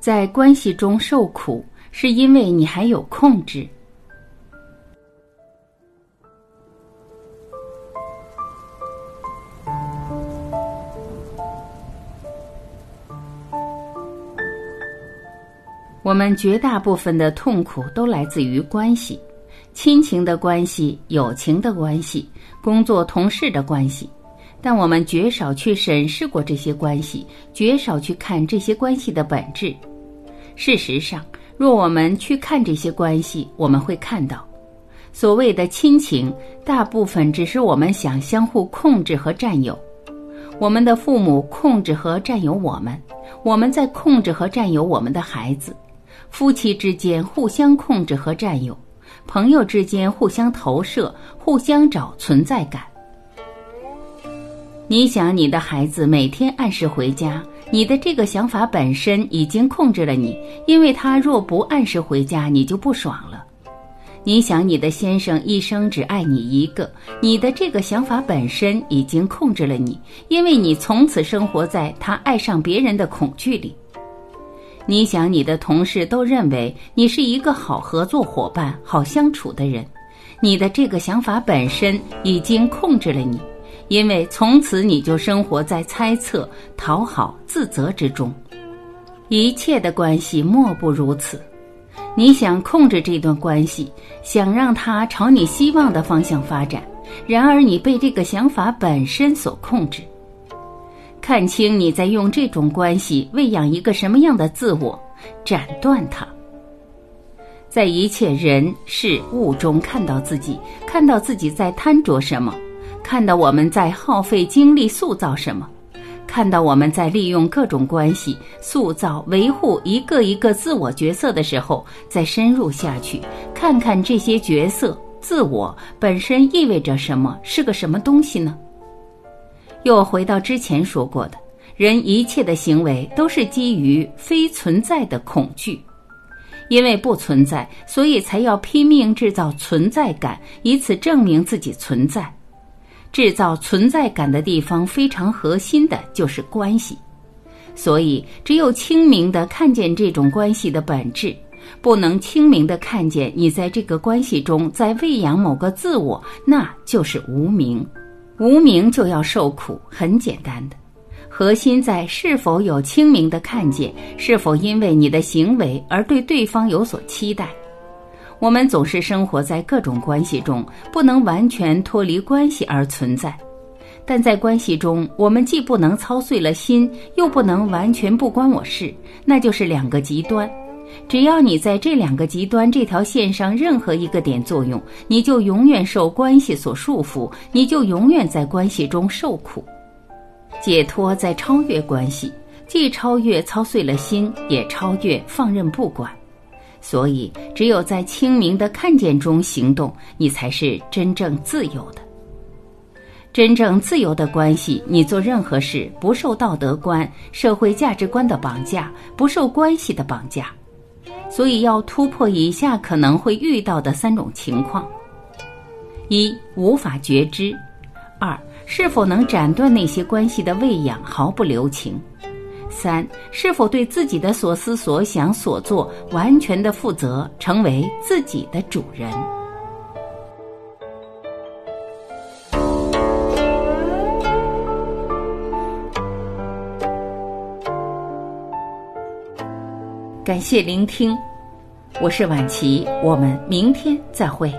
在关系中受苦，是因为你还有控制。我们绝大部分的痛苦都来自于关系，亲情的关系、友情的关系、工作同事的关系，但我们绝少去审视过这些关系，绝少去看这些关系的本质。事实上，若我们去看这些关系，我们会看到，所谓的亲情，大部分只是我们想相互控制和占有。我们的父母控制和占有我们，我们在控制和占有我们的孩子。夫妻之间互相控制和占有，朋友之间互相投射，互相找存在感。你想你的孩子每天按时回家，你的这个想法本身已经控制了你，因为他若不按时回家，你就不爽了。你想你的先生一生只爱你一个，你的这个想法本身已经控制了你，因为你从此生活在他爱上别人的恐惧里。你想，你的同事都认为你是一个好合作伙伴、好相处的人，你的这个想法本身已经控制了你，因为从此你就生活在猜测、讨好、自责之中。一切的关系莫不如此。你想控制这段关系，想让它朝你希望的方向发展，然而你被这个想法本身所控制。看清你在用这种关系喂养一个什么样的自我，斩断它。在一切人事物中看到自己，看到自己在贪着什么，看到我们在耗费精力塑造什么，看到我们在利用各种关系塑造、维护一个一个自我角色的时候，再深入下去，看看这些角色、自我本身意味着什么，是个什么东西呢？又回到之前说过的，人一切的行为都是基于非存在的恐惧，因为不存在，所以才要拼命制造存在感，以此证明自己存在。制造存在感的地方非常核心的就是关系，所以只有清明的看见这种关系的本质，不能清明的看见你在这个关系中在喂养某个自我，那就是无名。无名就要受苦，很简单的，核心在是否有清明的看见，是否因为你的行为而对对方有所期待。我们总是生活在各种关系中，不能完全脱离关系而存在，但在关系中，我们既不能操碎了心，又不能完全不关我事，那就是两个极端。只要你在这两个极端这条线上任何一个点作用，你就永远受关系所束缚，你就永远在关系中受苦。解脱在超越关系，既超越操碎了心，也超越放任不管。所以，只有在清明的看见中行动，你才是真正自由的。真正自由的关系，你做任何事不受道德观、社会价值观的绑架，不受关系的绑架。所以要突破以下可能会遇到的三种情况：一、无法觉知；二、是否能斩断那些关系的喂养，毫不留情；三、是否对自己的所思所想所做完全的负责，成为自己的主人。感谢聆听，我是晚琪，我们明天再会。